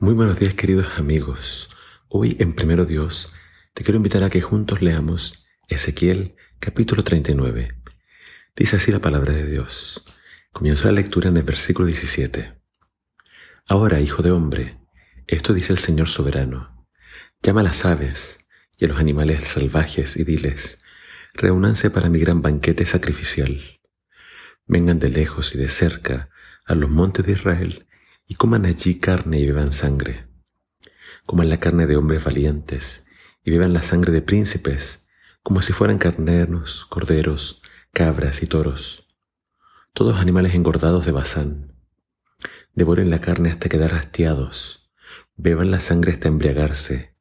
Muy buenos días queridos amigos. Hoy en Primero Dios te quiero invitar a que juntos leamos Ezequiel capítulo 39. Dice así la palabra de Dios. Comienza la lectura en el versículo 17. Ahora, hijo de hombre, esto dice el Señor soberano. Llama a las aves y a los animales salvajes y diles, reúnanse para mi gran banquete sacrificial. Vengan de lejos y de cerca a los montes de Israel y coman allí carne y beban sangre. Coman la carne de hombres valientes y beban la sangre de príncipes, como si fueran carneros, corderos, cabras y toros, todos animales engordados de Bazán. Devoren la carne hasta quedar hastiados, beban la sangre hasta embriagarse.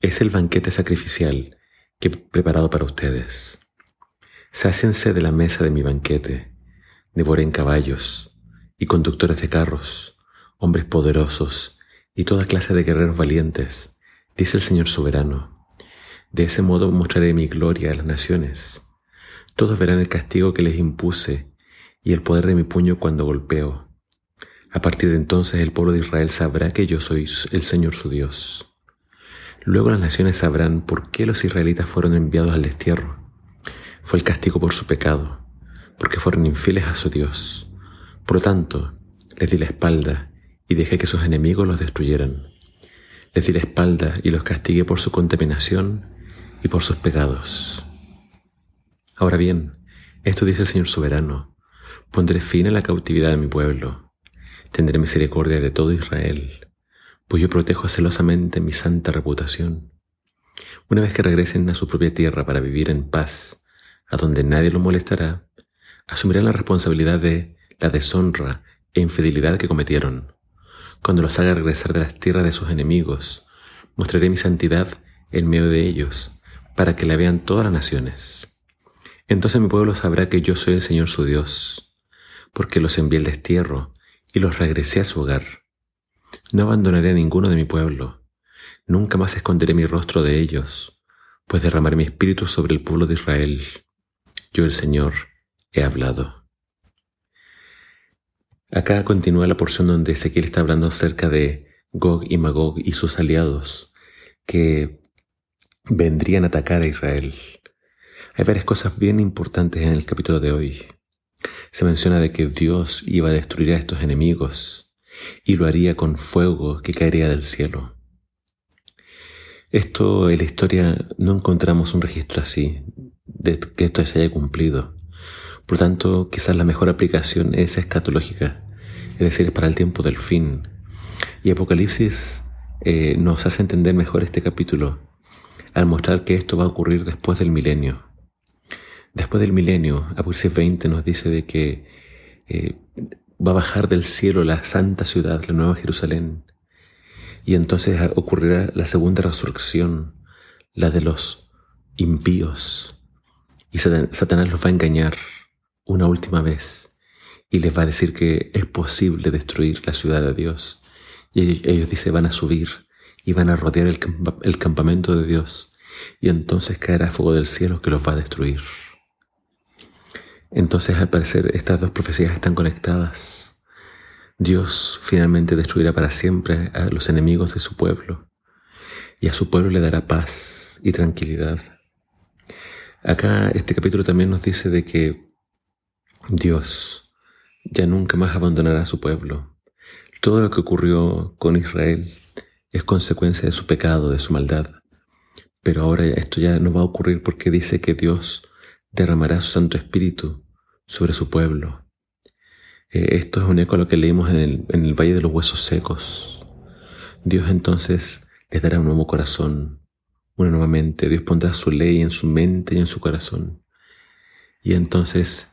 Es el banquete sacrificial que he preparado para ustedes. Sáciense de la mesa de mi banquete, devoren caballos y conductores de carros hombres poderosos y toda clase de guerreros valientes, dice el Señor soberano. De ese modo mostraré mi gloria a las naciones. Todos verán el castigo que les impuse y el poder de mi puño cuando golpeo. A partir de entonces el pueblo de Israel sabrá que yo soy el Señor su Dios. Luego las naciones sabrán por qué los israelitas fueron enviados al destierro. Fue el castigo por su pecado, porque fueron infieles a su Dios. Por lo tanto, les di la espalda y dejé que sus enemigos los destruyeran. Les di la espalda y los castigué por su contaminación y por sus pecados. Ahora bien, esto dice el Señor soberano, pondré fin a la cautividad de mi pueblo, tendré misericordia de todo Israel, pues yo protejo celosamente mi santa reputación. Una vez que regresen a su propia tierra para vivir en paz, a donde nadie lo molestará, asumirán la responsabilidad de la deshonra e infidelidad que cometieron cuando los haga regresar de las tierras de sus enemigos. Mostraré mi santidad en medio de ellos, para que la vean todas las naciones. Entonces mi pueblo sabrá que yo soy el Señor su Dios, porque los envié al destierro y los regresé a su hogar. No abandonaré a ninguno de mi pueblo, nunca más esconderé mi rostro de ellos, pues derramaré mi espíritu sobre el pueblo de Israel. Yo el Señor he hablado. Acá continúa la porción donde Ezequiel está hablando acerca de Gog y Magog y sus aliados que vendrían a atacar a Israel. Hay varias cosas bien importantes en el capítulo de hoy. Se menciona de que Dios iba a destruir a estos enemigos y lo haría con fuego que caería del cielo. Esto en la historia no encontramos un registro así, de que esto se haya cumplido. Por tanto, quizás la mejor aplicación es escatológica, es decir, es para el tiempo del fin. Y Apocalipsis eh, nos hace entender mejor este capítulo al mostrar que esto va a ocurrir después del milenio. Después del milenio, Apocalipsis 20 nos dice de que eh, va a bajar del cielo la santa ciudad, la nueva Jerusalén, y entonces ocurrirá la segunda resurrección, la de los impíos, y Satanás los va a engañar una última vez y les va a decir que es posible destruir la ciudad de Dios. Y ellos, dicen van a subir y van a rodear el, el campamento de Dios y entonces caerá fuego del cielo que los va a destruir. Entonces al parecer estas dos profecías están conectadas. Dios finalmente destruirá para siempre a los enemigos de su pueblo y a su pueblo le dará paz y tranquilidad. Acá este capítulo también nos dice de que Dios ya nunca más abandonará a su pueblo. Todo lo que ocurrió con Israel es consecuencia de su pecado, de su maldad. Pero ahora esto ya no va a ocurrir porque dice que Dios derramará su Santo Espíritu sobre su pueblo. Eh, esto es un eco a lo que leímos en el, en el Valle de los Huesos Secos. Dios entonces les dará un nuevo corazón, una nueva mente. Dios pondrá su ley en su mente y en su corazón. Y entonces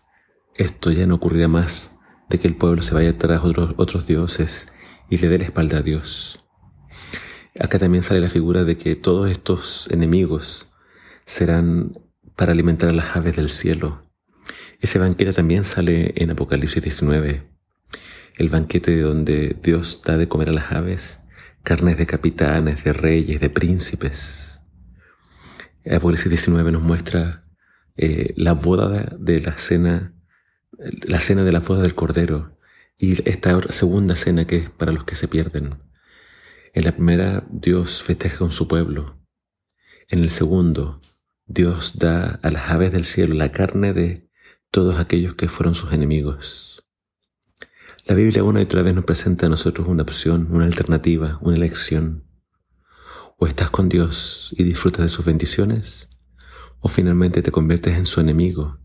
esto ya no ocurrirá más de que el pueblo se vaya tras otros, otros dioses y le dé la espalda a Dios. Acá también sale la figura de que todos estos enemigos serán para alimentar a las aves del cielo. Ese banquete también sale en Apocalipsis 19. El banquete donde Dios da de comer a las aves carnes de capitanes, de reyes, de príncipes. Apocalipsis 19 nos muestra eh, la boda de la cena la cena de la boda del Cordero y esta segunda cena que es para los que se pierden. En la primera, Dios festeja con su pueblo. En el segundo, Dios da a las aves del cielo la carne de todos aquellos que fueron sus enemigos. La Biblia una y otra vez nos presenta a nosotros una opción, una alternativa, una elección. O estás con Dios y disfrutas de sus bendiciones, o finalmente te conviertes en su enemigo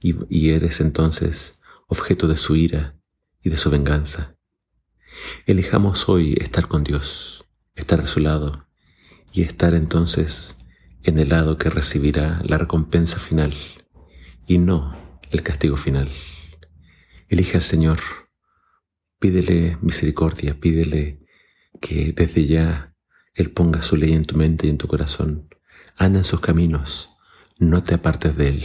y, eres entonces objeto de su ira y de su venganza. Elijamos hoy estar con Dios, estar de su lado y estar entonces en el lado que recibirá la recompensa final y no el castigo final. Elige al Señor, pídele misericordia, pídele que desde ya Él ponga su ley en tu mente y en tu corazón. Anda en sus caminos, no te apartes de Él.